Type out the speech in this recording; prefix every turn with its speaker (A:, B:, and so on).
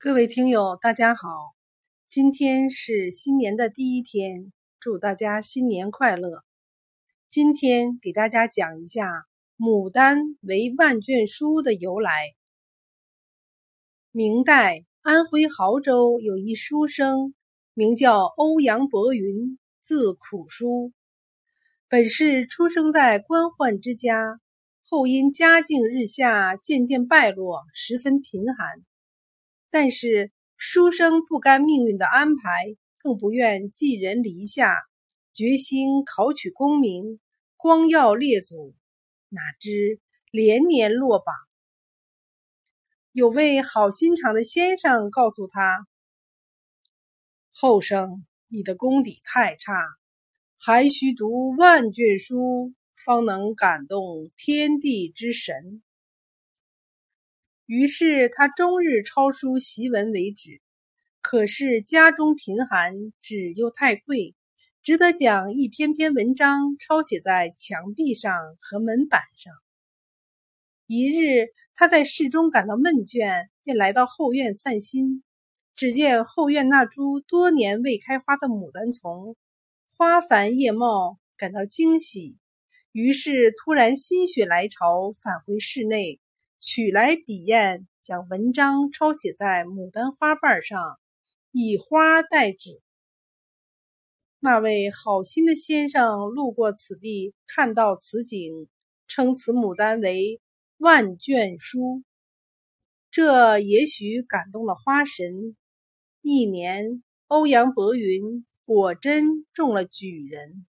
A: 各位听友，大家好！今天是新年的第一天，祝大家新年快乐。今天给大家讲一下牡丹为万卷书的由来。明代安徽亳州有一书生，名叫欧阳伯云，字苦书，本是出生在官宦之家，后因家境日下，渐渐败落，十分贫寒。但是书生不甘命运的安排，更不愿寄人篱下，决心考取功名，光耀列祖。哪知连年落榜。有位好心肠的先生告诉他：“后生，你的功底太差，还需读万卷书，方能感动天地之神。”于是他终日抄书习文为止，可是家中贫寒，纸又太贵，只得将一篇篇文章抄写在墙壁上和门板上。一日，他在室中感到闷倦，便来到后院散心。只见后院那株多年未开花的牡丹丛，花繁叶茂，感到惊喜，于是突然心血来潮，返回室内。取来笔砚，将文章抄写在牡丹花瓣上，以花代纸。那位好心的先生路过此地，看到此景，称此牡丹为万卷书。这也许感动了花神。一年，欧阳伯云果真中了举人。